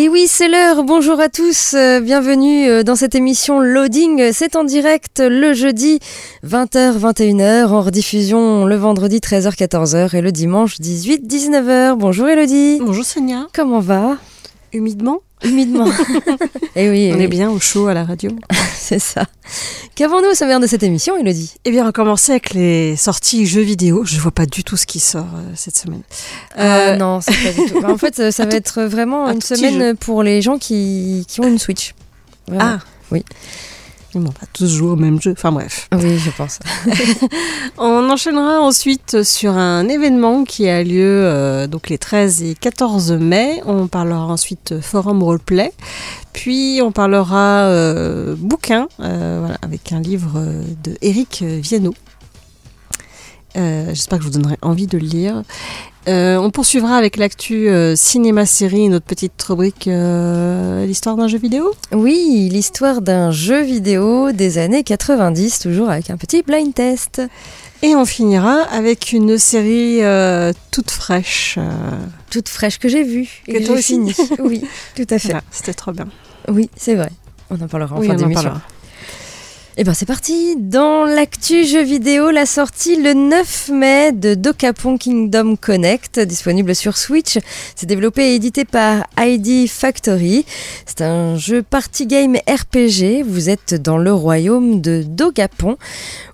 Et oui, c'est l'heure. Bonjour à tous. euh, bienvenue euh, dans cette émission Loading. C'est en direct le jeudi 20h, 21h, en rediffusion le vendredi 13h, 14h et le dimanche 18, 19h. Bonjour Elodie. Bonjour Sonia. Comment va? Humidement? Humidement. Eh oui, eh On oui, est bien au chaud à la radio. c'est ça. Qu'avons-nous au sommaire de cette émission, Elodie? Eh bien, on va commencer avec les sorties jeux vidéo. Je vois pas du tout ce qui sort euh, cette semaine. Euh, Euh, non, c'est pas du tout. Bah, en fait, ça va être vraiment un une semaine pour les gens qui, qui ont une Switch. Vraiment. Ah Oui. Bon, on va tous jouer au même jeu. Enfin bref. Oui, je pense. On enchaînera ensuite sur un événement qui a lieu euh, donc les 13 et 14 mai. On parlera ensuite forum roleplay. Puis on parlera euh, bouquin, euh, voilà, avec un livre de Eric Viennot. Euh, J'espère que je vous donnerai envie de le lire. Euh, on poursuivra avec l'actu euh, cinéma-série, notre petite rubrique l'histoire d'un jeu vidéo? Oui, l'histoire d'un jeu vidéo des années 90, toujours avec un petit blind test. Et on finira avec une série toute fraîche. Toute fraîche que j'ai vue. et Que j'ai finie. Oui, tout à fait. voilà, C'était trop bien. Oui, c'est vrai. On en parlera en Oui, fin d'émission. Et ben c'est parti Dans l'actu jeu vidéo, la sortie le 9 mai de Dokapon Kingdom Connect, disponible sur Switch. C'est développé et édité par ID Factory. C'est un jeu party game RPG. Vous êtes dans le royaume de Dogapon,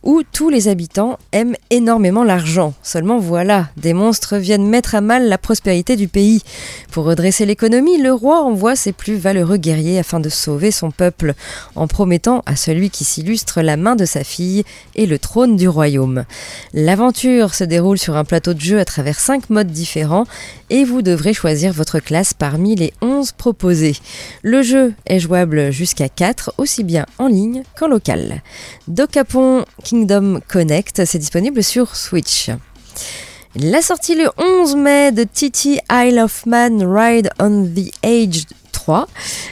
où tous les habitants aiment énormément l'argent. Seulement voilà, des monstres viennent mettre à mal la prospérité du pays. Pour redresser l'économie, le roi envoie ses plus valeureux guerriers afin de sauver son peuple, en promettant à celui qui s'illustre la main de sa fille et le trône du royaume. L'aventure se déroule sur un plateau de jeu à travers cinq modes différents et vous devrez choisir votre classe parmi les 11 proposés. Le jeu est jouable jusqu'à 4, aussi bien en ligne qu'en local. Dokapon Kingdom Connect, c'est disponible sur Switch. La sortie le 11 mai de TT Isle of Man Ride on the Age 3,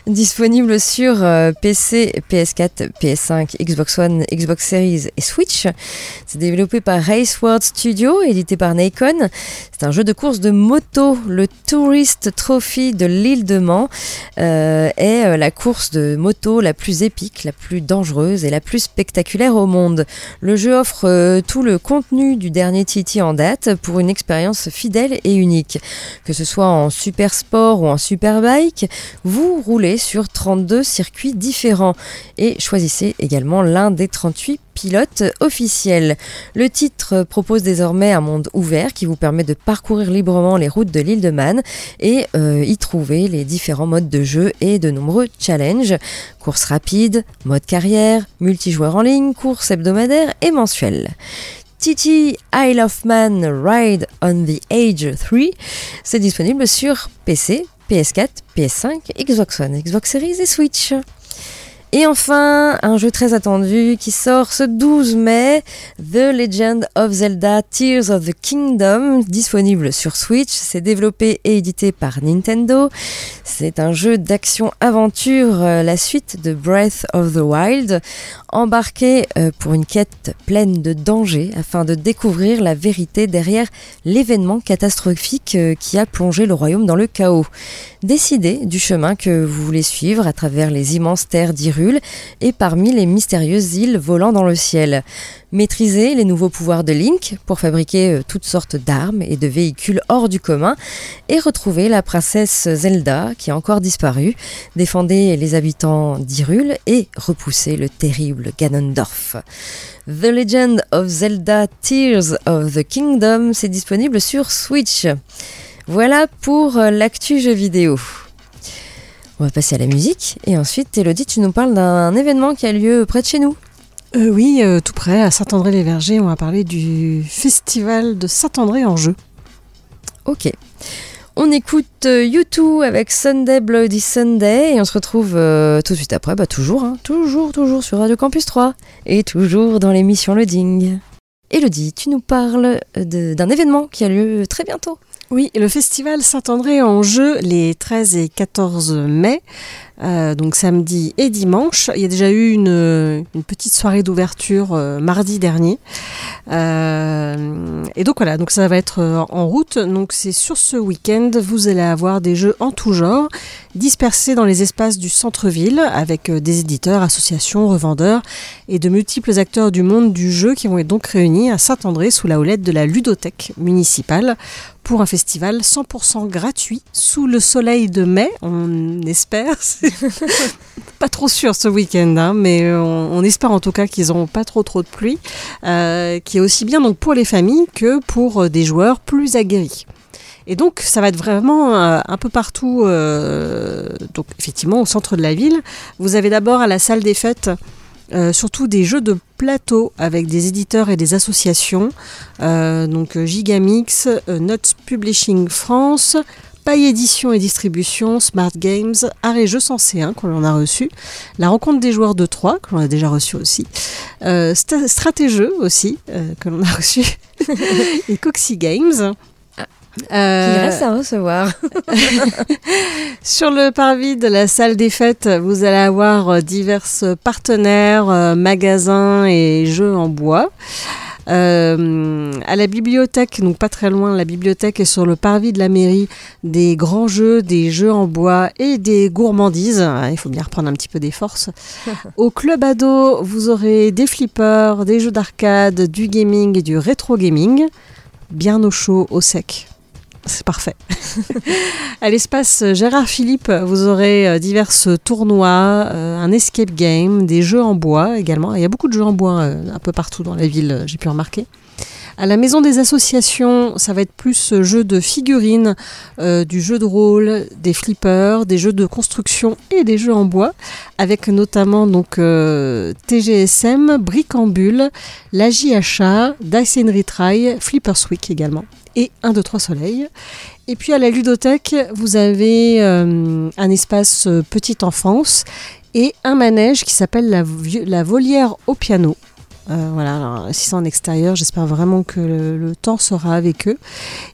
disponible sur PC, PS4, PS5, Xbox One, Xbox Series et Switch. C'est développé par Race World Studio, édité par Nacon. C'est un jeu de course de moto. Le Tourist Trophy de l'île de Man euh, est euh, la course de moto la plus épique, la plus dangereuse et la plus spectaculaire au monde. Le jeu offre euh, tout le contenu du dernier TT en date pour une expérience fidèle et unique. Que ce soit en super sport ou en superbike, vous roulez sur 32 circuits différents et choisissez également l'un des 38 pilotes officiels. Le titre propose désormais un monde ouvert qui vous permet de parcourir librement les routes de l'île de Man et euh, y trouver les différents modes de jeu et de nombreux challenges, courses rapides, mode carrière, multijoueur en ligne, courses hebdomadaires et mensuelles. TT Isle of Man Ride on the Age 3, c'est disponible sur PC, PS4, PS5, Xbox One, Xbox Series et Switch. Et enfin, un jeu très attendu qui sort ce 12 mai, The Legend of Zelda Tears of the Kingdom, disponible sur Switch. C'est développé et édité par Nintendo. C'est un jeu d'action-aventure, euh, la suite de Breath of the Wild, embarqué euh, pour une quête pleine de dangers afin de découvrir la vérité derrière l'événement catastrophique euh, qui a plongé le royaume dans le chaos. Décidez du chemin que vous voulez suivre à travers les immenses terres et parmi les mystérieuses îles volant dans le ciel. Maîtrisez les nouveaux pouvoirs de Link pour fabriquer euh, toutes sortes d'armes et de véhicules hors du commun et retrouver la princesse Zelda qui a encore disparu. Défendez les habitants d'Hyrule et repoussez le terrible Ganondorf. The Legend of Zelda Tears of the Kingdom, c'est disponible sur Switch. Voilà pour euh, l'actu jeu vidéo. On va passer à la musique. Et ensuite, Elodie, tu nous parles d'un événement qui a lieu près de chez nous. Euh, oui, euh, tout près, à Saint-André-les-Vergers, on va parler du festival de Saint-André en jeu. Ok. On écoute euh, U2 avec Sunday Bloody Sunday et on se retrouve euh, tout de suite après, bah toujours, hein, toujours, toujours sur Radio Campus 3 et toujours dans l'émission Loading. Elodie, tu nous parles d'un événement qui a lieu très bientôt. Oui, le festival Saint-André en jeu les 13 et 14 mai, euh, donc samedi et dimanche. Il y a déjà eu une, petite soirée d'ouverture euh, mardi dernier. Euh, et donc voilà, donc ça va être en route. Donc c'est sur ce week-end, vous allez avoir des jeux en tout genre, dispersés dans les espaces du centre-ville, avec des éditeurs, associations, revendeurs et de multiples acteurs du monde du jeu qui vont être donc réunis à Saint-André sous la houlette de la ludothèque municipale pour un festival 100% gratuit sous le soleil de mai, on espère. Pas trop sûr ce week-end, hein, mais on, on espère en tout cas qu'ils n'auront pas trop trop de pluie, euh, qui est aussi bien donc pour les familles que pour euh, des joueurs plus aguerris. Et donc ça va être vraiment euh, un peu partout, euh, donc effectivement au centre de la ville. Vous avez d'abord à la salle des fêtes euh, surtout des jeux de plateau avec des éditeurs et des associations, euh, donc euh, Gigamix, Nuts Publishing France, Paille Édition et Distribution, Smart Games, Art et Jeux Sensé 1 qu'on a reçu, La Rencontre des joueurs de 3 que l'on a déjà reçu aussi, euh, aussi que l'on a reçu, et Coxy Games. Il Euh, reste à recevoir. sur le parvis de la salle des fêtes, vous allez avoir euh, divers partenaires, euh, magasins et jeux en bois. Euh, à la bibliothèque, donc pas très loin, la bibliothèque est sur le parvis de la mairie, des grands jeux, des jeux en bois et des gourmandises. Ah, Il faut bien reprendre un petit peu des forces. Au club ado, vous aurez des flippers, des jeux d'arcade, du gaming et du rétro gaming. Bien au chaud, au sec. C'est parfait. à l'espace Gérard Philippe, vous aurez euh, divers tournois, euh, un escape game, des jeux en bois également. Il y a beaucoup de jeux en bois euh, un peu partout dans la ville, euh, j'ai pu remarquer. À la maison des associations, ça va être plus euh, jeu de figurines, euh, du jeu de rôle, des flippers, des jeux de construction et des jeux en bois, avec notamment donc euh, TGSM, Bricambule, la JHA, Dice and Retry, Flippers Week également, et 1, 2, 3 Soleil. Et puis à la ludothèque, vous avez un espace petite enfance et un manège qui s'appelle la volière au piano. Euh, voilà, alors, si c'est en extérieur, j'espère vraiment que le, le temps sera avec eux.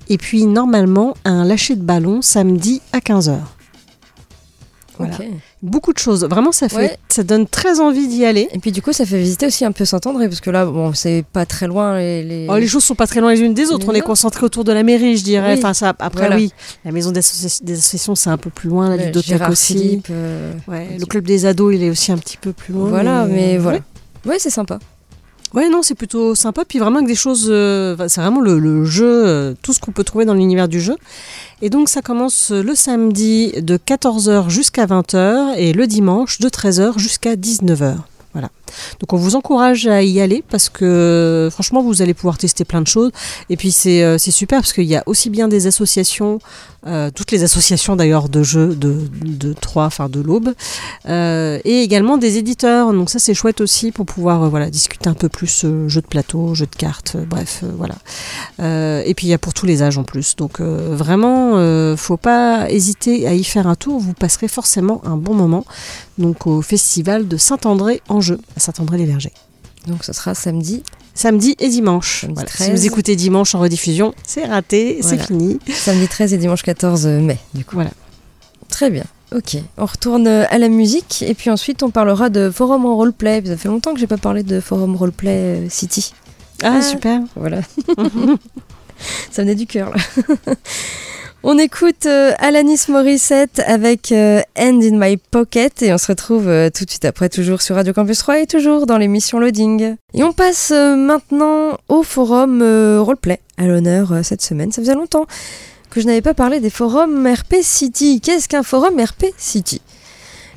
Et puis normalement, un lâcher de ballon samedi à 15h. Voilà. Beaucoup de choses. Vraiment, ça, fait, Ouais. ça donne très envie d'y aller. Et puis du coup, ça fait visiter aussi un peu Saint-André, parce que là, bon, c'est pas très loin. Les, les... Oh, les choses sont pas très loin les unes des autres. On est concentré autour de la mairie, je dirais. Oui. Enfin, ça, après, Voilà. oui, la maison des, des associations, c'est un peu plus loin. La Ouais, ludothèque aussi. Euh, Ouais, le club des ados, il est aussi un petit peu plus loin. Voilà, mais euh, voilà. Ouais, c'est sympa. Ouais, non, c'est plutôt sympa. Puis vraiment avec des choses. euh, enfin, c'est vraiment le, le jeu, euh, tout ce qu'on peut trouver dans l'univers du jeu. Et donc, ça commence le samedi de 14h jusqu'à 20h et le dimanche de 13h jusqu'à 19h. Voilà. Donc, on vous encourage à y aller parce que franchement, vous allez pouvoir tester plein de choses. Et puis, c'est euh, super parce qu'il y a aussi bien des associations, euh, toutes les associations d'ailleurs de jeux de, de 3, enfin de l'Aube, euh, et également des éditeurs. Donc, ça, c'est chouette aussi pour pouvoir discuter un peu plus jeux de plateau, jeux de cartes, bref, voilà. Et puis, il y a pour tous les âges en plus. Donc, vraiment, faut pas hésiter à y faire un tour. Vous passerez forcément un bon moment. Donc, au festival de Saint-André en jeu, à Saint-André-les-Vergers. Donc ce sera samedi, Samedi et dimanche. Samedi Voilà. Si 13. vous écoutez dimanche en rediffusion, c'est raté, c'est fini. samedi 13 et dimanche 14 mai, du coup. Voilà. Très bien. Ok, on retourne à la musique et puis ensuite on parlera de forum en roleplay. Ça fait longtemps que j'ai pas parlé de forum roleplay euh, City. Ah, Ah. super. Voilà. Ça venait du cœur là. On écoute euh, Alanis Morissette avec euh, Hand in My Pocket et on se retrouve euh, tout de suite après toujours sur Radio Campus 3 et toujours dans l'émission Loading. Et on passe euh, maintenant au forum euh, roleplay à l'honneur euh, cette semaine. Ça faisait longtemps que je n'avais pas parlé des forums RP City. Qu'est-ce qu'un forum RP City?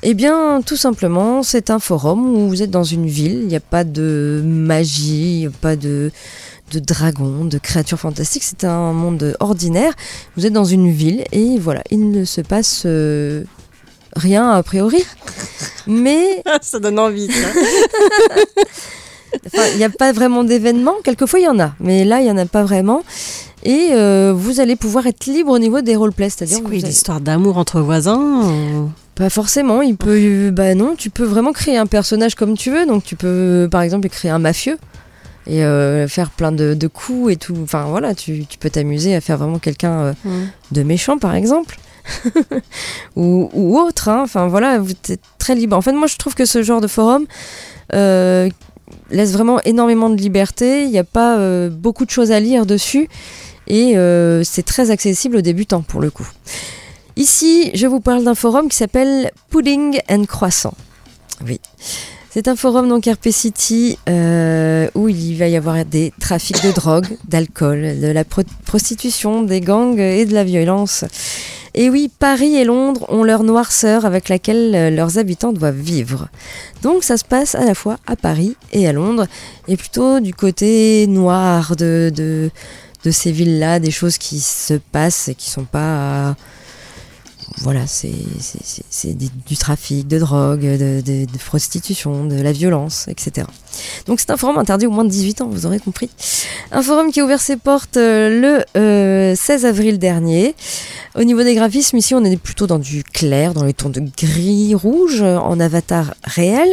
Eh bien, tout simplement, c'est un forum où vous êtes dans une ville, il n'y a pas de magie, il pas de, de dragons, de créatures fantastiques, c'est un monde ordinaire. Vous êtes dans une ville et voilà, il ne se passe euh, rien a priori. Mais Ça donne envie. ça. Enfin, il n'y a pas vraiment d'événement. Quelquefois, il y en a, mais là, il n'y en a pas vraiment. Et euh, vous allez pouvoir être libre au niveau des roleplays, c'est-à-dire quoi une histoire d'amour entre voisins ou- pas forcément. Il peut, bah non, tu peux vraiment créer un personnage comme tu veux. Donc, tu peux, par exemple, créer un mafieux et euh, faire plein de, de coups et tout. Enfin, voilà, tu, tu peux t'amuser à faire vraiment quelqu'un euh, Mm. de méchant, par exemple. ou, ou autre. hein. Enfin, voilà, vous êtes très libre. En fait, moi, je trouve que ce genre de forum euh, laisse vraiment énormément de liberté. Il n'y a pas beaucoup de choses à lire dessus. Et c'est très accessible aux débutants, pour le coup. Ici, je vous parle d'un forum qui s'appelle Pudding and Croissant. Oui. C'est un forum donc RP City euh, où il va y avoir des trafics de drogue, d'alcool, de la pro- prostitution, des gangs et de la violence. Et oui, Paris et Londres ont leur noirceur avec laquelle euh, leurs habitants doivent vivre. Donc ça se passe à la fois à Paris et à Londres, et plutôt du côté noir de, ces villes-là, des choses qui se passent et qui sont pas... voilà, c'est du trafic, de drogue, de, prostitution, de la violence, etc. Donc c'est un forum interdit au moins de 18 ans, vous aurez compris. Un forum qui a ouvert ses portes euh, le euh, 16 avril dernier. Au niveau des graphismes, ici on est plutôt dans du clair, dans les tons de gris-rouge, euh, en avatar réel.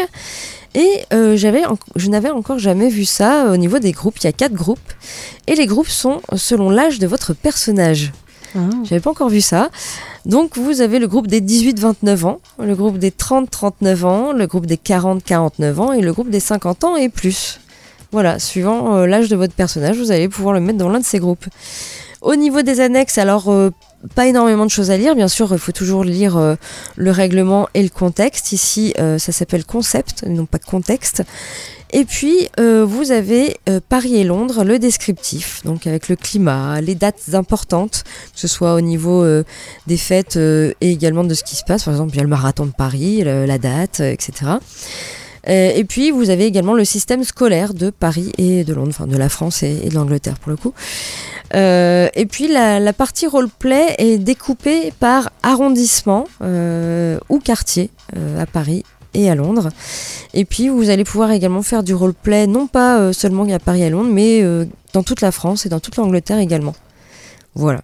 Et euh, je n'avais encore jamais vu ça euh, au niveau des groupes. Il y a quatre groupes. Et les groupes sont selon l'âge de votre personnage. Ah. J'avais pas encore vu ça. Donc vous avez le groupe des 18-29 ans, le groupe des 30-39 ans, le groupe des 40-49 ans et le groupe des 50 ans et plus. Voilà, suivant euh, l'âge de votre personnage, vous allez pouvoir le mettre dans l'un de ces groupes. Au niveau des annexes, alors euh, pas énormément de choses à lire, bien sûr, il faut toujours lire euh, le règlement et le contexte. Ici, euh, ça s'appelle concept, non pas contexte. Et puis, vous avez Paris et Londres, le descriptif, donc avec le climat, les dates importantes, que ce soit au niveau des fêtes et également de ce qui se passe. Par exemple, il y a le marathon de Paris, la date, etc. Euh, et puis, vous avez également le système scolaire de Paris et de Londres, enfin de la France et, de l'Angleterre pour le coup. Euh, et puis, la, partie roleplay est découpée par arrondissement euh, ou quartier à Paris et à Londres. Et puis, vous allez pouvoir également faire du roleplay, non pas seulement à Paris et à Londres, mais dans toute la France et dans toute l'Angleterre également. Voilà.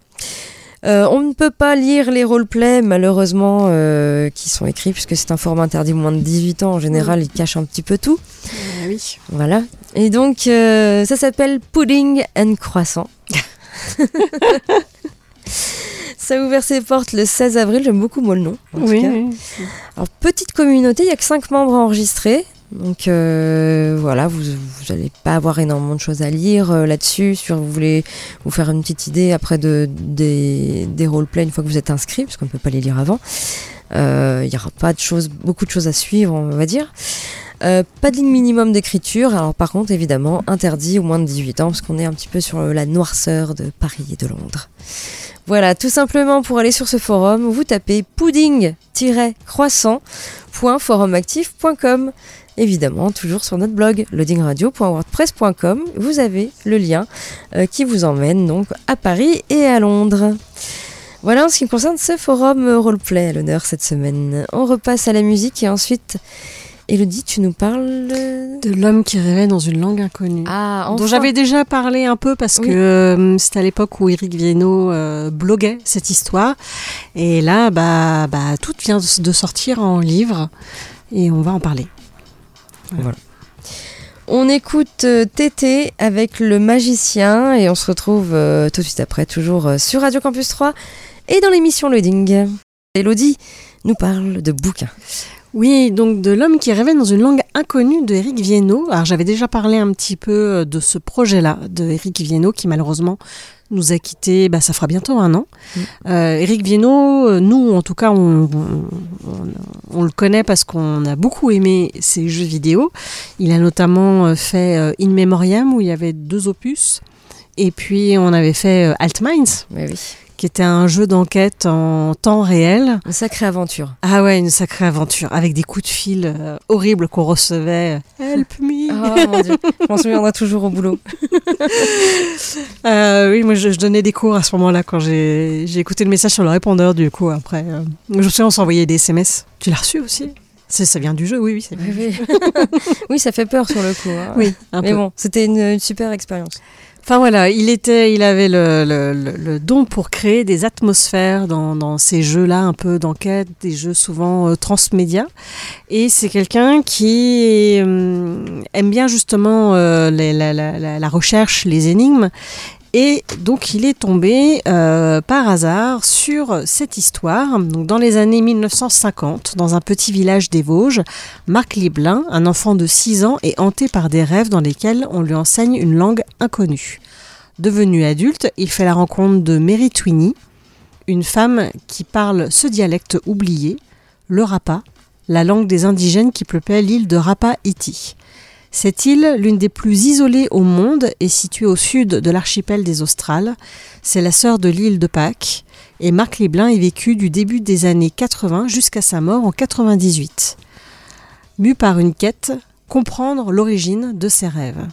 Euh, on ne peut pas lire les roleplays malheureusement euh, qui sont écrits puisque c'est un format interdit moins de 18 ans. En général, ils cachent un petit peu tout. Ah oui. Voilà. Et donc, euh, ça s'appelle Pudding and Croissant. ça a ouvert ses portes le 16 avril. J'aime beaucoup moi le nom. en tout Oui, cas. oui. Alors, petite communauté, il n'y a que 5 membres enregistrés. Donc euh, voilà, vous n'allez pas avoir énormément de choses à lire euh, là-dessus. Sur vous voulez vous faire une petite idée après de, des, des roleplays une fois que vous êtes inscrit, parce qu'on ne peut pas les lire avant. Euh, Il n'y aura pas de choses, beaucoup de choses à suivre, on va dire. Euh, pas de ligne minimum d'écriture. Alors par contre, évidemment, interdit au moins de 18 ans, parce qu'on est un petit peu sur la noirceur de Paris et de Londres. Voilà, tout simplement pour aller sur ce forum, vous tapez pudding-croissant.forumactif.com. Évidemment, toujours sur notre blog loadingradio.wordpress.com, vous avez le lien euh, qui vous emmène donc à Paris et à Londres. Voilà en ce qui concerne ce forum roleplay à l'honneur cette semaine. On repasse à la musique et ensuite, Elodie, tu nous parles de... L'homme qui rêvait dans une langue inconnue. Ah, dont j'avais déjà parlé un peu parce Oui. que euh, c'était à l'époque où Eric Viennot euh, bloguait cette histoire. Et là, bah, bah, tout vient de, sortir en livre et on va en parler. On écoute euh, Tété avec le magicien et on se retrouve euh, tout de suite après, toujours sur Radio Campus 3 et dans l'émission Loading. Elodie nous parle de bouquins. Oui, donc de l'homme qui rêvait dans une langue inconnue de Eric Viennot. Alors j'avais déjà parlé un petit peu euh, de ce projet-là de Eric Viennot qui malheureusement nous a quittés, bah, ça fera bientôt un an. Euh, Eric Viennot, euh, nous en tout cas, on, on- on- on le connaît parce qu'on a beaucoup aimé ses jeux vidéo. Il a notamment euh, fait In Memoriam où il y avait deux opus. Et puis on avait fait euh, Alt Minds Oui, oui. Qui était un jeu d'enquête en temps réel. Une sacrée aventure. Ah ouais, une sacrée aventure, avec des coups de fil euh, horribles qu'on recevait. Help me Oh mon dieu, je m'en souviendrai toujours au boulot. Euh, Oui, moi je, je donnais des cours à ce moment-là quand j'ai écouté le message sur le répondeur du coup après. euh, je me souviens, on s'envoyait des SMS. Tu l'as reçu aussi? Ça vient du jeu, oui, oui. Oui, oui. Oui, ça fait peur sur le coup. hein. Oui, un Mais peu. bon, c'était une, une super expérience. Enfin voilà, il était, il avait le, le- le- don pour créer des atmosphères dans, ces jeux-là, un peu d'enquête, des jeux souvent euh, transmédia. Et c'est quelqu'un qui euh, aime bien justement euh, la recherche, les énigmes. Et donc il est tombé euh, par hasard sur cette histoire. Dans les années 1950, dans un petit village des Vosges, Marc Liblin, un enfant de 6 ans, est hanté par des rêves dans lesquels on lui enseigne une langue inconnue. Devenu adulte, il fait la rencontre de Mary Tweeney, une femme qui parle ce dialecte oublié, le Rapa, la langue des indigènes qui peuplaient l'île de Rapa-Iti. Cette île, l'une des plus isolées au monde, est située au sud de l'archipel des Australes. C'est la sœur de l'île de Pâques. Et Marc Liblin y vécut du début des années 80 jusqu'à sa mort en 98. Mu par une quête, comprendre l'origine de ses rêves.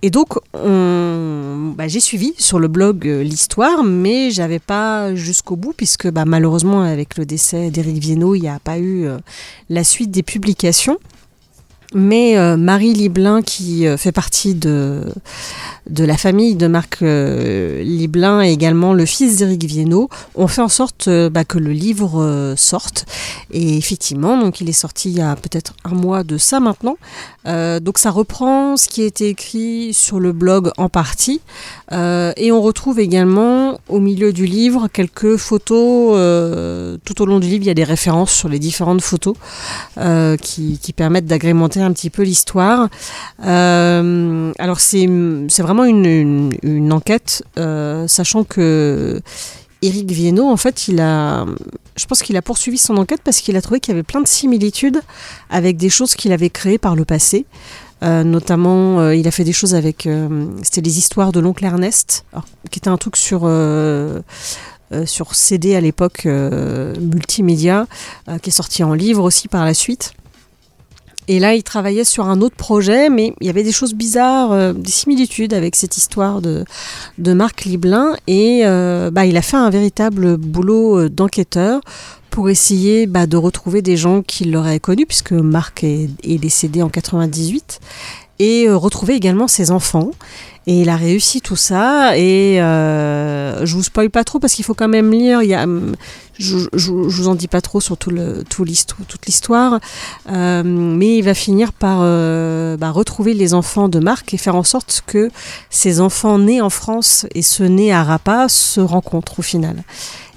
Et donc, on- bah, j'ai suivi sur le blog euh, l'histoire, mais j'avais pas jusqu'au bout, puisque bah, malheureusement, avec le décès d'Éric Viennot, il n'y a pas eu euh, la suite des publications. Mais euh, Marie Liblin, qui euh, fait partie de, la famille de Marc euh, Liblin et également le fils d'Éric Viennot, ont fait en sorte bah, que le livre sorte. Et effectivement, donc il est sorti il y a peut-être un mois de ça maintenant. Donc ça reprend ce qui a été écrit sur le blog en partie. Et on retrouve également au milieu du livre quelques photos. tout au long du livre, il y a des références sur les différentes photos qui permettent d'agrémenter un petit peu l'histoire. Euh, alors c'est vraiment une, une, enquête, euh, sachant que Éric Viennot, en fait, il a, je pense qu'il a poursuivi son enquête parce qu'il a trouvé qu'il y avait plein de similitudes avec des choses qu'il avait créées par le passé. Euh, notamment, il a fait des choses avec, c'était les histoires de l'oncle Ernest, qui était un truc sur sur CD à l'époque, multimédia, qui est sorti en livre aussi par la suite. Et là, il travaillait sur un autre projet, mais il y avait des choses bizarres, euh, des similitudes avec cette histoire de, Marc Liblin. Et euh, bah, il a fait un véritable boulot euh, d'enquêteur pour essayer bah, de retrouver des gens qui l'auraient connu, puisque Marc est, est décédé en 98, et euh, retrouver également ses enfants. Et il a réussi tout ça. Et euh, je vous spoil pas trop parce qu'il faut quand même lire. Il y a, hum, je, je, vous en dis pas trop sur tout le, tout toute l'histoire. Euh, mais il va finir par euh, bah, retrouver les enfants de Marc et faire en sorte que ces enfants nés en France et ceux nés à Rapa se rencontrent au final.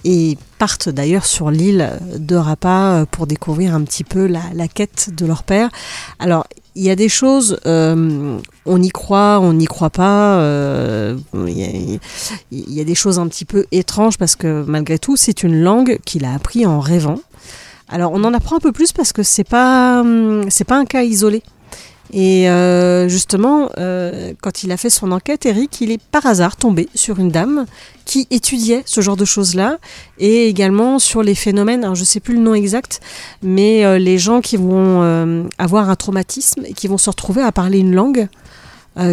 Et partent d'ailleurs sur l'île de Rapa pour découvrir un petit peu la, la quête de leur père. Alors, il y a des choses, euh, on y croit, on n'y croit pas. euh, Il y, a, des choses un petit peu étranges parce que malgré tout, c'est une langue qu'il a appris en rêvant. Alors, on en apprend un peu plus parce que c'est pas, hum, c'est pas un cas isolé. Et euh, justement, euh, quand il a fait son enquête, Eric, il est par hasard tombé sur une dame qui étudiait ce genre de choses-là et également sur les phénomènes, alors je ne sais plus le nom exact, mais euh, les gens qui vont euh, avoir un traumatisme et qui vont se retrouver à parler une langue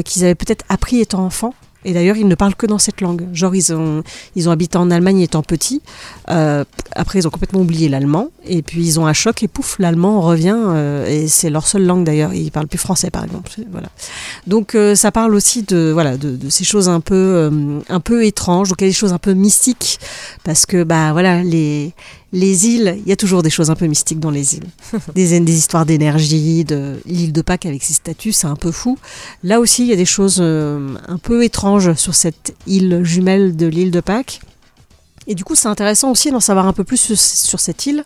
qu'ils avaient peut-être appris étant enfants. Et d'ailleurs, ils ne parlent que dans cette langue. Genre, ils ont, ils ont habité en Allemagne étant petits. Euh, après, ils ont complètement oublié l'allemand. Et puis, ils ont un choc et pouf, l'allemand revient. euh, et c'est leur seule langue d'ailleurs. Ils parlent plus français, par exemple. Voilà. Donc, euh, ça parle aussi de, voilà, de, ces choses un peu, un peu étranges. Donc, il y a des choses un peu mystiques. Parce que, bah, voilà, les, les îles, il y a toujours des choses un peu mystiques dans les îles. des, des histoires d'énergie, de l'île de Pâques avec ses statues, c'est un peu fou. Là aussi, il y a des choses euh, un peu étranges sur cette île jumelle de l'île de Pâques. Et du coup, c'est intéressant aussi d'en savoir un peu plus sur, sur cette île.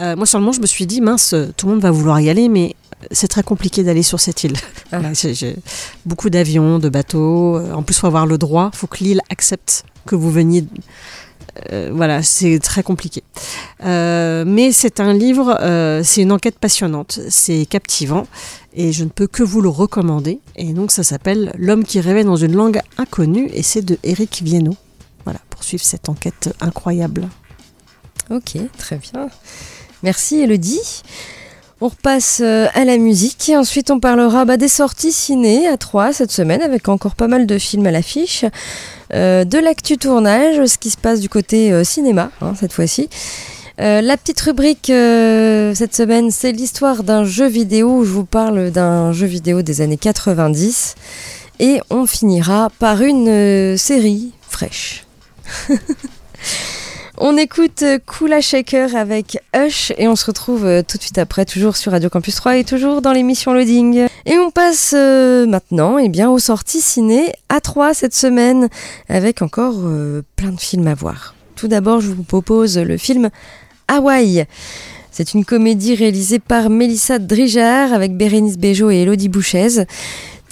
Euh, moi, sur le moment, je me suis dit, mince, tout le monde va vouloir y aller, mais c'est très compliqué d'aller sur cette île. Ah. Beaucoup d'avions, de bateaux. En plus, il faut avoir le droit. Il faut que l'île accepte que vous veniez. Euh, voilà, c'est très compliqué. Euh, mais c'est un livre, euh, c'est une enquête passionnante, c'est captivant et je ne peux que vous le recommander. Et donc ça s'appelle L'homme qui rêvait dans une langue inconnue et c'est de Éric Viennot. voilà, pour suivre cette enquête incroyable. Ok, très bien. Merci Elodie. On repasse euh, à la musique et ensuite on parlera bah, des sorties ciné à 3 cette semaine avec encore pas mal de films à l'affiche, euh, de l'actu tournage, ce qui se passe du côté euh, cinéma hein, cette fois-ci. la petite rubrique cette semaine, c'est l'histoire d'un jeu vidéo je vous parle d'un jeu vidéo des années 90 et on finira par une série fraîche. On écoute Kula Shaker avec Hush et on se retrouve euh, tout de suite après, toujours sur Radio Campus 3 et toujours dans l'émission Loading. Et on passe euh, maintenant eh bien, aux sorties ciné à 3 cette semaine avec encore euh, plein de films à voir. Tout d'abord, je vous propose le film Hawaii. C'est une comédie réalisée par Mélissa Drijard avec Bérénice Bejo et Elodie Bouchez.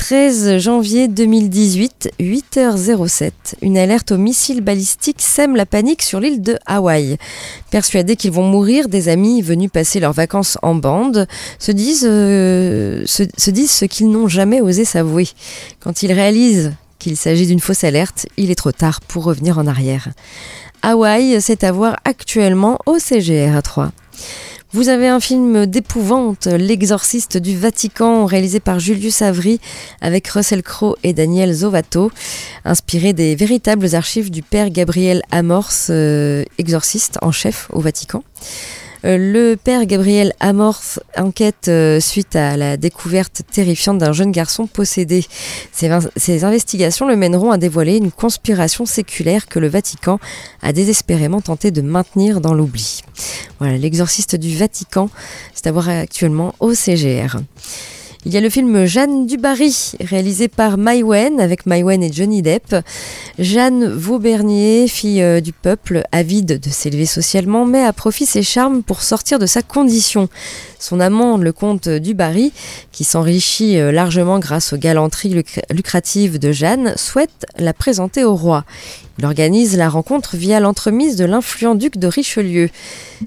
13 janvier 2018, 8h07. Une alerte au missile balistique sème la panique sur l'île de Hawaï. Persuadés qu'ils vont mourir, des amis venus passer leurs vacances en bande se disent, euh, se, disent ce qu'ils n'ont jamais osé s'avouer. Quand ils réalisent qu'il s'agit d'une fausse alerte, il est trop tard pour revenir en arrière. Hawaï, c'est à voir actuellement au CGR 3. Vous avez un film d'épouvante, L'exorciste du Vatican, réalisé par Julius Avry avec Russell Crowe et Daniel Zovato, inspiré des véritables archives du père Gabriel Amorce, euh, exorciste en chef au Vatican. Euh, le père Gabriel Amorth enquête euh, suite à la découverte terrifiante d'un jeune garçon possédé. Ces, investigations le mèneront à dévoiler une conspiration séculaire que le Vatican a désespérément tenté de maintenir dans l'oubli. Voilà, l'exorciste du Vatican, c'est à voir actuellement au CGR. Il y a le film Jeanne Dubarry, réalisé par Maïwen, avec Maïwen et Johnny Depp. Jeanne Vaubernier, fille euh, du peuple, avide de s'élever socialement, met à profit ses charmes pour sortir de sa condition. Son amant, le comte Dubarry, qui s'enrichit euh, largement grâce aux galanteries lucratives de Jeanne, souhaite la présenter au roi. Il organise la rencontre via l'entremise de l'influent duc de Richelieu.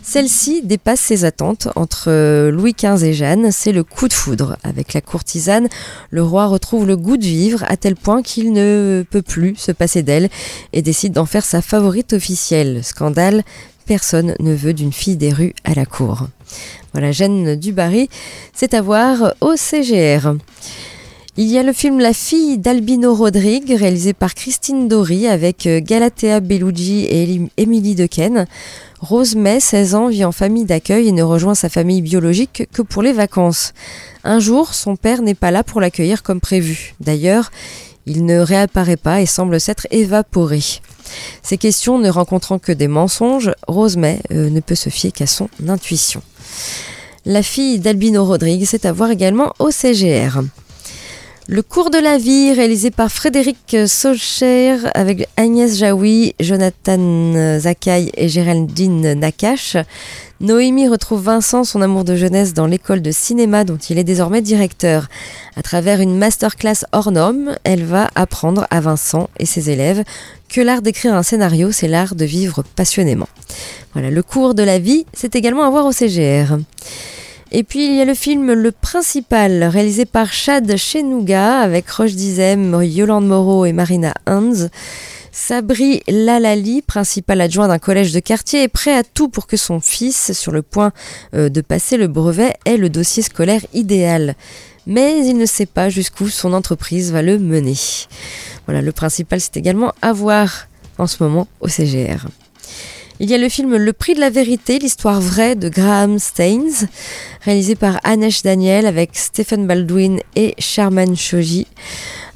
Celle-ci dépasse ses attentes. Entre euh, Louis XV et Jeanne, c'est le coup de foudre. Avec la courtisane, le roi retrouve le goût de vivre à tel point qu'il ne peut plus se passer d'elle et décide d'en faire sa favorite officielle. Scandale, personne ne veut d'une fille des rues à la cour. Voilà, Jeanne Dubarry, c'est à voir au CGR. Il y a le film La fille d'Albino Rodrigue, réalisé par Christine Dory avec euh, Galatea Bellucci et Émilie Dequesne. Rose May, 16 ans, vit en famille d'accueil et ne rejoint sa famille biologique que pour les vacances. Un jour, son père n'est pas là pour l'accueillir comme prévu. D'ailleurs, il ne réapparaît pas et semble s'être évaporé. Ces questions ne rencontrant que des mensonges, Rose May euh, ne peut se fier qu'à son intuition. La fille d'Albino Rodrigue, c'est à voir également au CGR. Le cours de la vie, réalisé par Frédéric Solcher avec Agnès Jaoui, Jonathan Zakai et Géraldine Nakache. Noémie retrouve Vincent, son amour de jeunesse, dans l'école de cinéma dont il est désormais directeur. À travers une masterclass hors norme, elle va apprendre à Vincent et ses élèves que l'art d'écrire un scénario, c'est l'art de vivre passionnément. Voilà, le cours de la vie, c'est également à voir au CGR. Et puis il y a le film Le Principal, réalisé par Chad Chenouga avec Roche Dizem, Yolande Moreau et Marina Hans. Sabri Lalali, principal adjoint d'un collège de quartier, est prêt à tout pour que son fils, sur le point euh, de passer le brevet, ait le dossier scolaire idéal. Mais il ne sait pas jusqu'où son entreprise va le mener. Voilà, le principal, c'est également à voir en ce moment au CGR. Il y a le film Le prix de la vérité, l'histoire vraie de Graham Staines, réalisé par Anesh Daniel avec Stephen Baldwin et Sherman Shoji.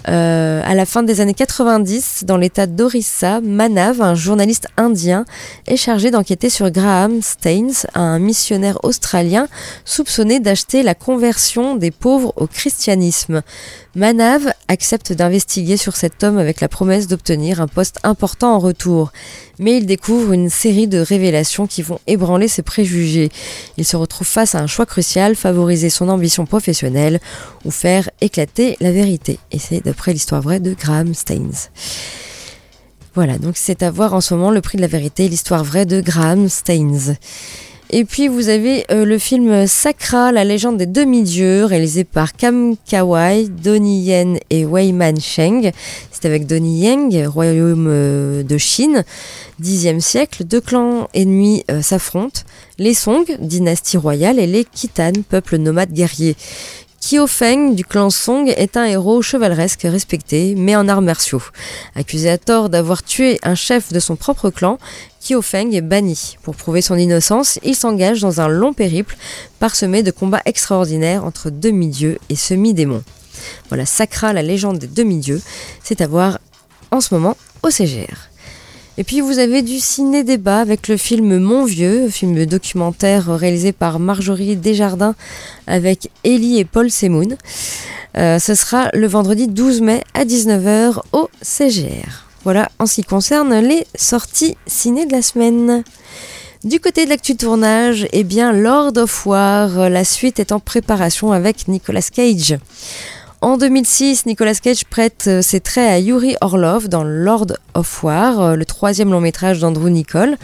Euh, à la fin des années 90, dans l'état d'Orissa, Manav, un journaliste indien, est chargé d'enquêter sur Graham Staines, un missionnaire australien soupçonné d'acheter la conversion des pauvres au christianisme. Manav accepte d'investiguer sur cet homme avec la promesse d'obtenir un poste important en retour. Mais il découvre une série de révélations qui vont ébranler ses préjugés. Il se retrouve face à un choix crucial, favoriser son ambition professionnelle ou faire éclater la vérité. Et c'est d'après l'histoire vraie de Graham Staines. Voilà, donc c'est à voir en ce moment le prix de la vérité, l'histoire vraie de Graham Staines. Et puis vous avez euh, le film Sakra, la légende des demi-dieux, réalisé par Kam Kawai, Donnie Yen et Wei Man Sheng. C'est avec Donnie Yang, royaume euh, de Chine, 10e siècle. Deux clans ennemis euh, s'affrontent, les Song, dynastie royale, et les Khitan, peuple nomade guerrier. Kyo Feng du clan Song est un héros chevaleresque respecté, mais en arts martiaux. Accusé à tort d'avoir tué un chef de son propre clan, Kyo Feng est banni. Pour prouver son innocence, il s'engage dans un long périple parsemé de combats extraordinaires entre demi-dieux et semi-démons. Voilà, Sakra, la légende des demi-dieux, c'est à voir en ce moment au CGR. Et puis vous avez du ciné-débat avec le film Mon Vieux, film documentaire réalisé par Marjorie Desjardins avec Ellie et Paul Semoun. Euh, ce sera le vendredi 12 mai à 19h au CGR. Voilà en ce qui concerne les sorties ciné de la semaine. Du côté de l'actu tournage, eh bien Lord of War, la suite est en préparation avec Nicolas Cage. En 2006, Nicolas Cage prête euh, ses traits à Yuri Orlov dans Lord of War, euh, le troisième long métrage d'Andrew Nicole.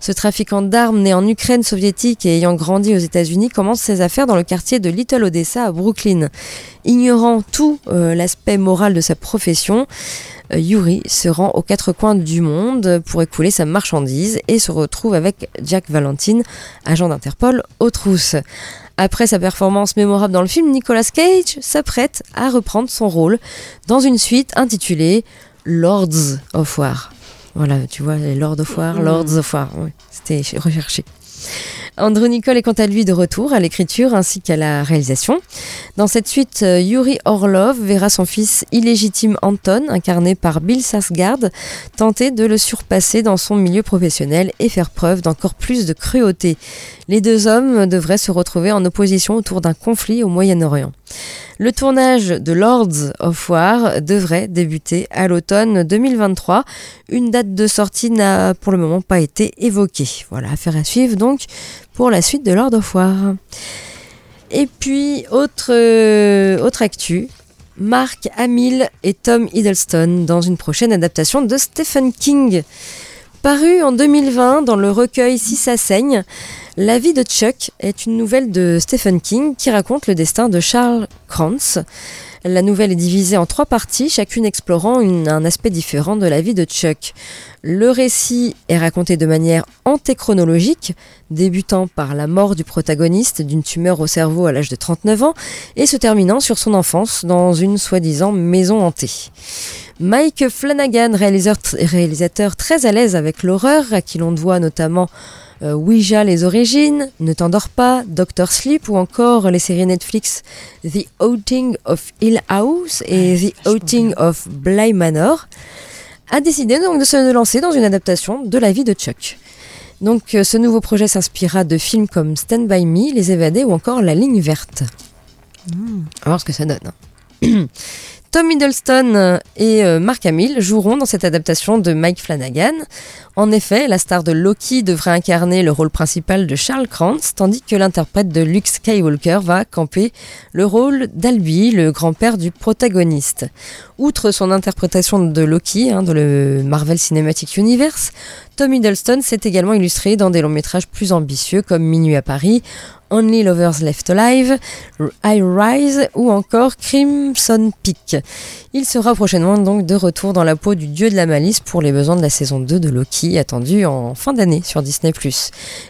Ce trafiquant d'armes né en Ukraine soviétique et ayant grandi aux États-Unis commence ses affaires dans le quartier de Little Odessa à Brooklyn. Ignorant tout euh, l'aspect moral de sa profession, Yuri se rend aux quatre coins du monde pour écouler sa marchandise et se retrouve avec Jack Valentine, agent d'Interpol, aux trousses. Après sa performance mémorable dans le film, Nicolas Cage s'apprête à reprendre son rôle dans une suite intitulée Lords of War. Voilà, tu vois, les Lords of War, Lords of War, c'était recherché. Andrew Nicole est quant à lui de retour à l'écriture ainsi qu'à la réalisation. Dans cette suite, euh, Yuri Orlov verra son fils illégitime Anton, incarné par Bill Sarsgaard, tenter de le surpasser dans son milieu professionnel et faire preuve d'encore plus de cruauté. Les deux hommes devraient se retrouver en opposition autour d'un conflit au Moyen-Orient. Le tournage de Lords of War devrait débuter à l'automne 2023. Une date de sortie n'a pour le moment pas été évoquée. Voilà, affaire à suivre donc pour la suite de Lord of War. Et puis, autre, euh, autre actu, Mark Hamill et Tom Hiddleston dans une prochaine adaptation de Stephen King. Paru en 2020 dans le recueil Si ça saigne, La vie de Chuck est une nouvelle de Stephen King qui raconte le destin de Charles Krantz. La nouvelle est divisée en trois parties, chacune explorant un aspect différent de la vie de Chuck. Le récit est raconté de manière antéchronologique, débutant par la mort du protagoniste d'une tumeur au cerveau à l'âge de 39 ans et se terminant sur son enfance dans une soi-disant maison hantée. Mike Flanagan, réalisateur, très à l'aise avec l'horreur, à qui l'on doit notamment euh, Ouija les origines, Ne t'endors pas, Doctor Sleep ou encore les séries Netflix The Outing of Hill House et The Outing of Bly Manor, a décidé donc de se lancer dans une adaptation de la vie de Chuck. Donc euh, ce nouveau projet s'inspirera de films comme Stand By Me, Les Évadés ou encore La Ligne Verte. On va voir ce que ça donne. hein. Tom Hiddleston et euh, Mark Hamill joueront dans cette adaptation de Mike Flanagan. En effet, la star de Loki devrait incarner le rôle principal de Charles Krantz, tandis que l'interprète de Luke Skywalker va camper le rôle d'Albi, le grand-père du protagoniste. Outre son interprétation de Loki, hein, dans le Marvel Cinematic Universe, Tom Hiddleston s'est également illustré dans des longs métrages plus ambitieux comme Minuit à Paris, Only Lovers Left Alive, I Rise ou encore Crimson Peak. Il sera prochainement donc de retour dans la peau du dieu de la malice pour les besoins de la saison 2 de Loki attendue en fin d'année sur Disney+.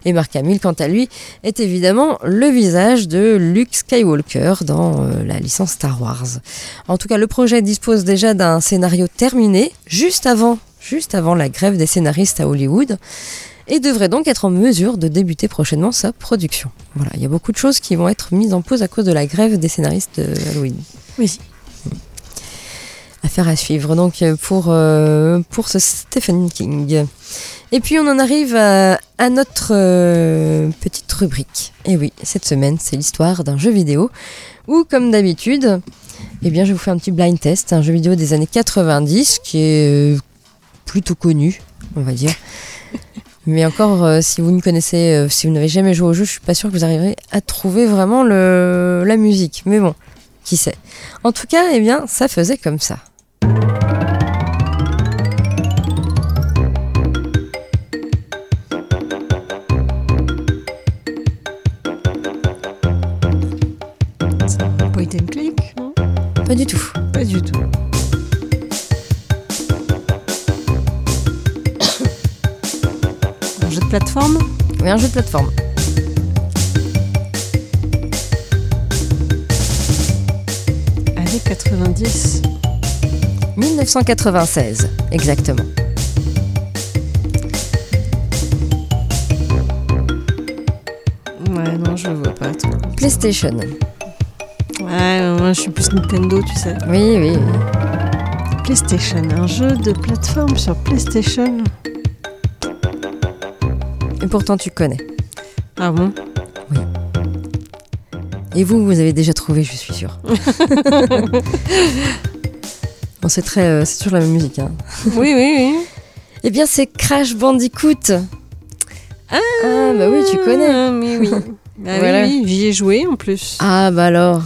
Et Mark Hamill quant à lui est évidemment le visage de Luke Skywalker dans euh, la licence Star Wars. En tout cas, le projet dispose déjà d'un scénario terminé juste avant juste avant la grève des scénaristes à Hollywood et devrait donc être en mesure de débuter prochainement sa production. Voilà, il y a beaucoup de choses qui vont être mises en pause à cause de la grève des scénaristes de Halloween. Oui. Affaire à suivre donc pour, euh, pour ce Stephen King. Et puis on en arrive à, à notre euh, petite rubrique. Et oui, cette semaine, c'est l'histoire d'un jeu vidéo où, comme d'habitude, eh bien, je vous fais un petit blind test, un jeu vidéo des années 90 qui est euh, plutôt connu, on va dire. Mais encore, euh, si vous ne connaissez, euh, si vous n'avez jamais joué au jeu, je suis pas sûre que vous arriverez à trouver vraiment le, la musique. Mais bon, qui sait. En tout cas, eh bien, ça faisait comme ça. Oui, un jeu de plateforme. Année 90. 1996, exactement. Ouais, non, je vois pas. toi. PlayStation. Ouais, moi je suis plus Nintendo, tu sais. Oui, oui, oui. PlayStation, un jeu de plateforme sur PlayStation. Pourtant, tu connais. Ah bon? Et vous, vous avez déjà trouvé, je suis sûre. bon, c'est très, euh, c'est toujours la même musique. Hein. Oui, oui, oui. Eh bien, c'est Crash Bandicoot. Ah, bah oui, tu connais. Ah, oui, oui. Bah Voilà. oui, oui, j'y ai joué en plus. Ah, bah alors.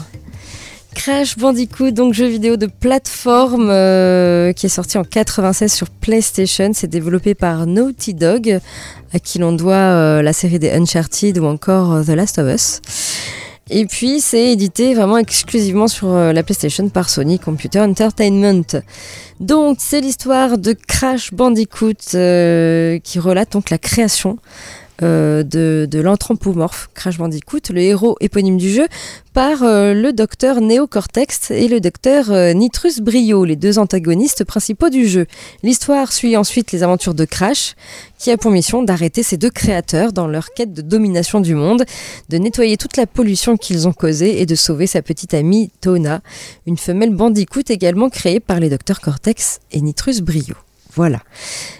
Crash Bandicoot, donc jeu vidéo de plateforme euh, qui est sorti en 96 sur PlayStation. C'est développé par Naughty Dog, à qui l'on doit euh, la série des Uncharted ou encore euh, The Last of Us. Et puis c'est édité vraiment exclusivement sur la PlayStation par Sony Computer Entertainment. Donc c'est l'histoire de Crash Bandicoot qui relate donc la création euh, de, de l'anthropomorphe Crash Bandicoot, le héros éponyme du jeu, par euh, le docteur Néocortex et le docteur euh, Nitrus Brio, les deux antagonistes principaux du jeu. L'histoire suit ensuite les aventures de Crash, qui a pour mission d'arrêter ces deux créateurs dans leur quête de domination du monde, de nettoyer toute la pollution qu'ils ont causée et de sauver sa petite amie Tona, une femelle bandicoot également créée par les docteurs Cortex et Nitrus Brio. Voilà.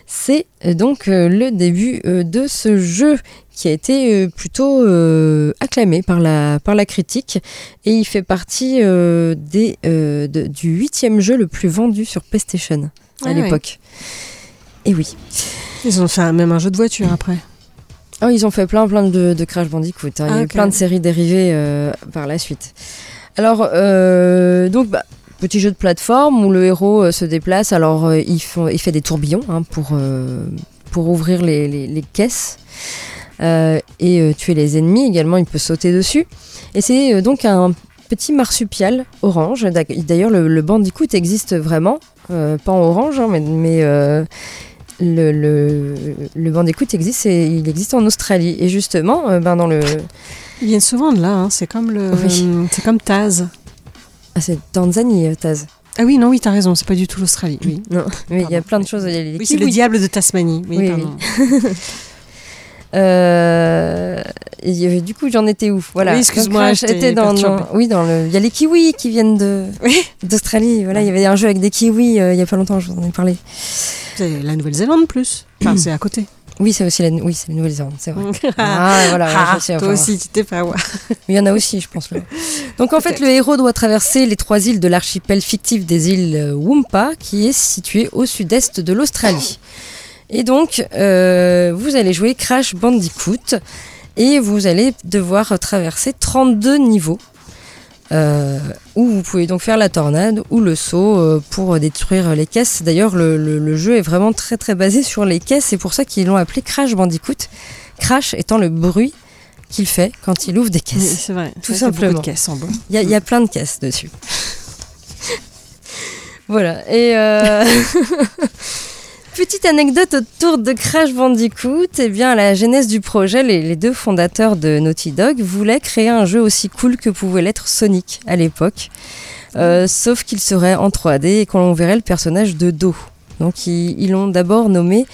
C'est euh, donc euh, le début euh, de ce jeu qui a été plutôt euh, acclamé par la, par la critique et il fait partie euh, des, euh, de- du huitième jeu le plus vendu sur PlayStation à Ah ouais. l'époque. Et oui. Ils ont fait même un jeu de voiture après. Oh, ils ont fait plein plein de, de Crash Bandicoot. hein. Il y a Ah, eu plein de séries dérivées par la suite. Alors, donc, bah, petit jeu de plateforme où le héros euh, se déplace. Alors, euh, il, font- il fait des tourbillons hein, pour, euh, pour ouvrir les, les- les caisses euh, et euh, tuer les ennemis. Également, il peut sauter dessus. Et c'est euh, donc un petit marsupial orange. D'ailleurs, le, le Bandicoot existe vraiment. Pas en orange, hein, mais, mais le, le, le Bandicoot existe, et il existe en Australie. Et justement, ben dans le. Ils viennent souvent de là, hein. c'est comme le, Oui. c'est comme Taz. Ah, c'est Tanzanie, euh, Taz. Ah oui, non, oui, t'as raison, c'est pas du tout l'Australie. Oui, Non, mais il y a plein de choses. Il y a les oui c'est le diable de Tasmanie. Oui, Oui, pardon. Euh, et du coup, j'en étais où? Voilà. Oui, excuse-moi, était dans, oui, dans le. Il y a les kiwis qui viennent de d'Australie. Voilà, il y avait un jeu avec des kiwis euh, il y a pas longtemps. Je vous en ai parlé. C'est la Nouvelle-Zélande plus. Enfin, c'est à côté. Oui, c'est aussi la. Oui, c'est la Nouvelle-Zélande. C'est vrai. Ah, voilà. Ah, je sais, toi enfin, aussi, tu t'es pas voir. Mais il y en a aussi, je pense. là. Donc en fait, le héros doit traverser les trois îles de l'archipel fictif des îles euh, Wumpa, qui est situé au sud-est de l'Australie. Et donc, euh, vous allez jouer Crash Bandicoot et vous allez devoir traverser 32 niveaux. Euh, où vous pouvez donc faire la tornade ou le saut euh, pour détruire les caisses. D'ailleurs, le, le- le jeu est vraiment très très basé sur les caisses. C'est pour ça qu'ils l'ont appelé Crash Bandicoot. Crash étant le bruit qu'il fait quand il ouvre des Oui, caisses. c'est vrai. Tout simplement. Il y, y a plein de caisses dessus. voilà. Et euh, petite anecdote autour de Crash Bandicoot. Eh bien, à la genèse du projet, les, les deux fondateurs de Naughty Dog voulaient créer un jeu aussi cool que pouvait l'être Sonic à l'époque. Euh, sauf qu'il serait en 3D et qu'on verrait le personnage de dos. Donc ils ils l'ont d'abord nommé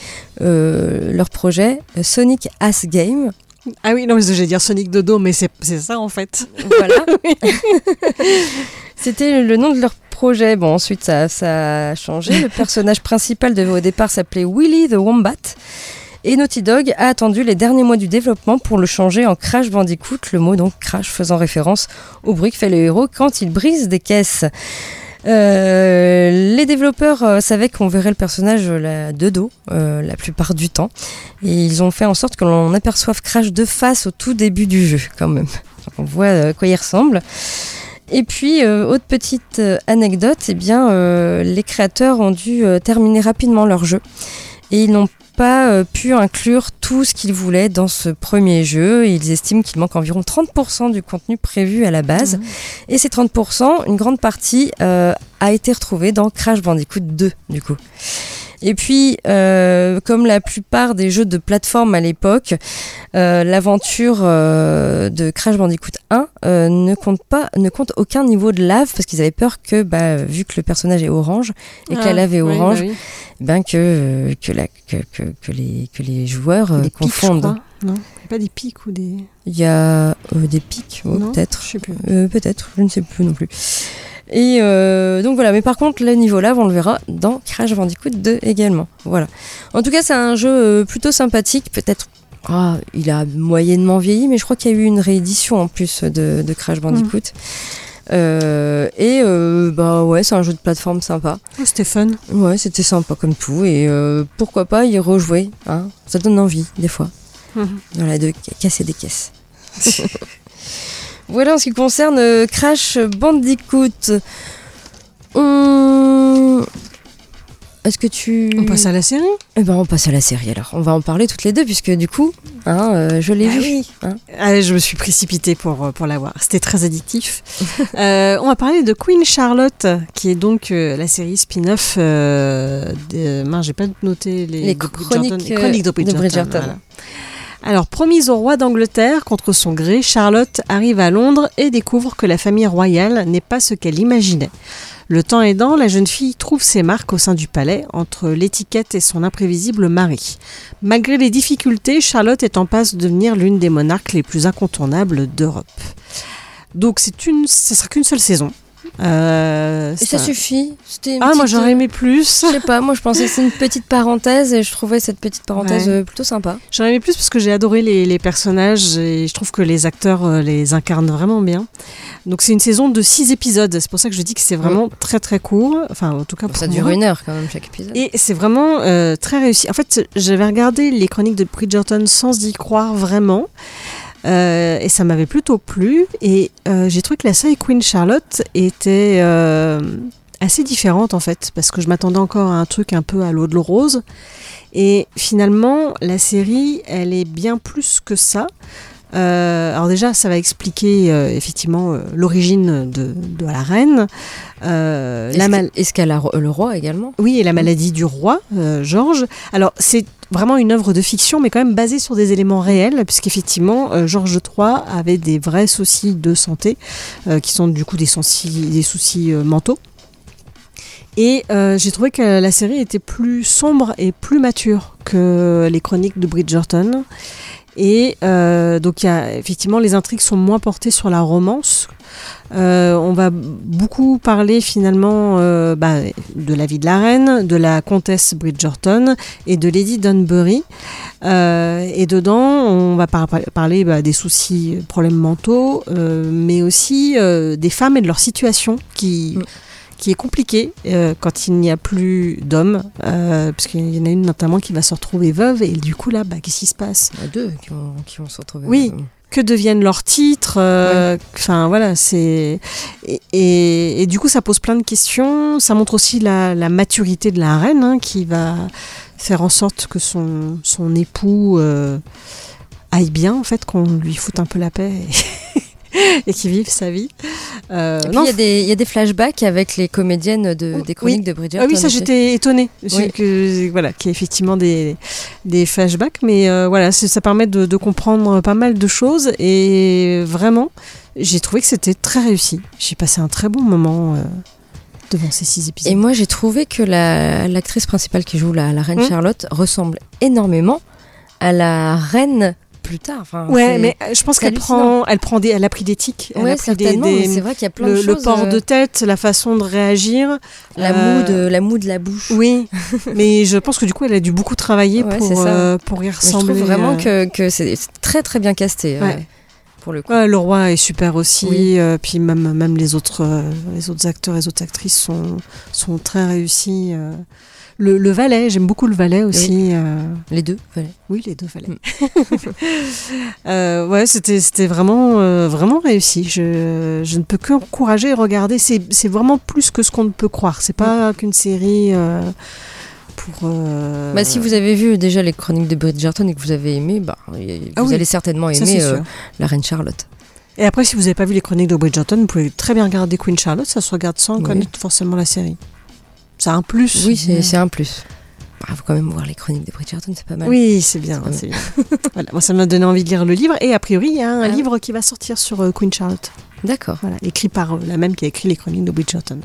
euh, leur projet Sonic As Game. Ah oui, non, mais j'allais dire Sonic Dodo, mais c'est c'est ça en fait. Voilà. C'était le nom de leur Bon, ensuite, ça, a changé. Le personnage principal devait au départ s'appeler Willy the Wombat. Et Naughty Dog a attendu les derniers mois du développement pour le changer en Crash Bandicoot, le mot donc Crash faisant référence au bruit que fait le héros quand il brise des caisses. Euh, les développeurs euh, savaient qu'on verrait le personnage euh, de dos la plupart du temps et ils ont fait en sorte que l'on aperçoive Crash de face au tout début du jeu quand même. On voit à quoi il ressemble. Et puis, euh, autre petite euh, anecdote, eh bien, euh, les créateurs ont dû euh, terminer rapidement leur jeu. Et ils n'ont pas euh, pu inclure tout ce qu'ils voulaient dans ce premier jeu. Ils estiment qu'il manque environ 30% du contenu prévu à la base. Mhm. Et ces 30%, une grande partie euh, a été retrouvée dans Crash Bandicoot 2, du coup. Et puis, euh, comme la plupart des jeux de plateforme à l'époque, euh, l'aventure euh, de Crash Bandicoot 1 euh, ne compte pas, ne compte aucun niveau de lave parce qu'ils avaient peur que, bah, vu que le personnage est orange et que la Ah, lave est oui, orange, bah oui. ben que que, la, que, que, que les que les joueurs Des pics, je confondent. crois. Non, pas des pics ou des. Il y a des pics, oh, peut-être. Je sais plus. Euh, peut-être, je ne sais plus non plus. Et euh, donc voilà, mais par contre, le niveau lave, on le verra dans Crash Bandicoot 2 également. Voilà. En tout cas, c'est un jeu euh, plutôt sympathique. Peut-être, ah, il a moyennement vieilli, mais je crois qu'il y a eu une réédition en plus de, de Crash Bandicoot. Euh, et euh, bah ouais, c'est un jeu de plateforme sympa. Oh, c'était fun. Ouais, c'était sympa comme tout. Et pourquoi pas y rejouer hein Ça donne envie, des fois. Mhm. Voilà, de ca- casser des caisses. voilà en ce qui concerne euh, Crash Bandicoot. On... Est-ce que tu... On passe à la série? Eh ben, on passe à la série alors. On va en parler toutes les deux puisque du coup, hein, euh, je l'ai Ah vu. oui. hein. Allez, je me suis précipitée pour, euh, pour la voir. C'était très addictif. Euh, on va parler de Queen Charlotte, qui est donc euh, la série spin-off de. Mince, j'ai pas noté les, Les de Bridgerton. chroniques, Les chroniques de de Bridgerton. Bridgerton. voilà. Alors, promise au roi d'Angleterre, contre son gré, Charlotte arrive à Londres et découvre que la famille royale n'est pas ce qu'elle imaginait. Le temps aidant, la jeune fille trouve ses marques au sein du palais, entre l'étiquette et son imprévisible mari. Malgré les difficultés, Charlotte est en passe de devenir l'une des monarques les plus incontournables d'Europe. Donc c'est une, ce sera qu'une seule saison. Euh, Et c'est ça suffit. C'était Ah, moi petite- j'aurais aimé plus. Je sais pas, moi je pensais que c'était une petite parenthèse et je trouvais cette petite parenthèse Ouais. euh, plutôt sympa. J'aurais aimé plus parce que j'ai adoré les, les personnages et je trouve que les acteurs euh, les incarnent vraiment bien. Donc c'est une saison de six épisodes. C'est pour ça que je dis que c'est vraiment très très court. Enfin, en tout cas Bon, pour ça dure moi. une heure quand même chaque épisode. Et c'est vraiment euh, très réussi. En fait, j'avais regardé les chroniques de Bridgerton sans y croire vraiment. Euh, et ça m'avait plutôt plu. Et euh, j'ai trouvé que la série Queen Charlotte était euh, assez différente en fait. Parce que je m'attendais encore à un truc un peu à l'eau de l'eau rose. Et finalement, la série, elle est bien plus que ça. Alors déjà, ça va expliquer effectivement l'origine de, de la reine. Est-ce qu'elle a le roi également? Oui, et la maladie du roi, Georges. Alors, c'est vraiment une œuvre de fiction, mais quand même basée sur des éléments réels, puisqu'effectivement, euh, Georges III avait des vrais soucis de santé, euh, qui sont du coup des, soucis- des soucis euh, mentaux. Et euh, j'ai trouvé que la série était plus sombre et plus mature que les chroniques de Bridgerton. Et euh, donc, effectivement, les intrigues sont moins portées sur la romance. Euh, on va beaucoup parler finalement euh, bah, de la vie de la reine, de la comtesse Bridgerton et de Lady Dunbury. Et dedans, on va par- par- parler bah, des soucis, problèmes mentaux, mais aussi des femmes et de leur situation qui, Mm. Qui est compliquée euh, quand il n'y a plus d'hommes, euh, parce qu'il y en a une notamment qui va se retrouver veuve et du coup là, bah, qu'est-ce qui se passe? Il y en a deux qui vont, qui vont se retrouver. Oui. que deviennent leurs titres euh, Enfin voilà, c'est et, et- et du coup ça pose plein de questions. Ça montre aussi la, la maturité de la reine hein, qui va faire en sorte que son son époux euh, aille bien en fait, qu'on lui foute un peu la paix et, et qu'il vive sa vie. Euh, il y, a des- il y a des flashbacks avec les comédiennes de, des chroniques de Bridgerton. ah oui, ça j'étais étonnée. Oui. Que, voilà, qu'il y ait effectivement des, des flashbacks, mais euh, voilà, ça permet de, de comprendre pas mal de choses et vraiment, j'ai trouvé que c'était très réussi. J'ai passé un très bon moment euh, devant ces six épisodes. Et moi j'ai trouvé que la- l'actrice principale qui joue la, la reine Hmm. Charlotte ressemble énormément à la reine plus tard. Enfin, ouais, mais euh, je pense qu'elle prend, elle prend des, elle a pris des tics, elle Ouais, a pris des, certainement, des- c'est vrai qu'il y a plein le, de le choses. port euh, de tête, la façon de réagir. la euh, moue de la moue de la bouche. Oui, mais je pense que du coup, elle a dû beaucoup travailler Ouais, pour, euh, pour y Mais je ressembler. trouve vraiment euh, que, que c'est très très bien casté euh, Ouais. pour le coup. Le roi est super aussi, Oui. euh, puis même, même les, autres, euh, les autres acteurs et les autres actrices sont, sont très réussis. Le, le valet, j'aime beaucoup le valet aussi. euh, Les deux. voilà. Oui, les deux valets. Mm. Euh, ouais, c'était vraiment, euh, vraiment réussi. Je, je ne peux qu'encourager et regarder. C'est vraiment plus que ce qu'on ne peut croire. C'est Mm. pas qu'une série pour. euh, Bah, si vous avez vu déjà les chroniques de Bridgerton et que vous avez aimé, bah, Ah vous oui, allez certainement aimer euh, la reine Charlotte. Et après, si vous n'avez pas vu les chroniques de Bridgerton, vous pouvez très bien regarder Queen Charlotte. Ça se regarde sans Oui. connaître forcément la série. C'est un plus. Oui, c'est un plus. Il faut quand même voir les chroniques de Bridgerton, c'est pas mal. Oui, c'est bien. C'est bien. voilà, moi, ça m'a donné envie de lire le livre. Et a priori, il y a un Ah. livre qui va sortir sur euh, Queen Charlotte. D'accord, Voilà, écrit par euh, la même qui a écrit les chroniques de Bridgerton.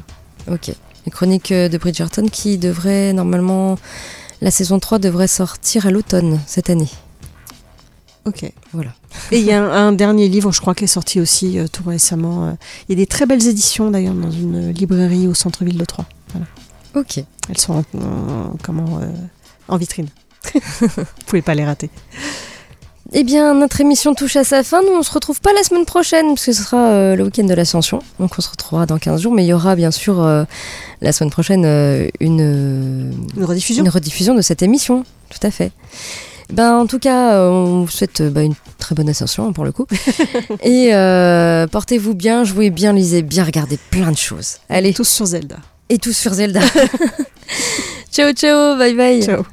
ok. Les chroniques euh, de Bridgerton qui devraient normalement. La saison 3 devrait sortir à l'automne cette année. Ok. Voilà. Et il y a un, un dernier livre, je crois, qui est sorti aussi euh, tout récemment. Il y a des très belles éditions d'ailleurs dans une librairie au centre-ville de Troyes. Ok. Elles sont en, en- comment, euh, en vitrine. Vous pouvez pas les rater. Eh bien, notre émission touche à sa fin. Nous, on se retrouve pas la semaine prochaine, parce que ce sera euh, le week-end de l'Ascension. Donc, on se retrouvera dans 15 jours. Mais il y aura bien sûr euh, la semaine prochaine euh, une, euh, Une rediffusion une rediffusion de cette émission. Tout à fait. Ben, en tout cas, euh, on vous souhaite euh, bah, une très bonne ascension hein, pour le coup. Et euh, portez-vous bien, jouez bien, lisez bien, regardez plein de choses. Allez, Tous sur Zelda. Et tous sur Zelda. ciao, ciao, bye bye. Ciao.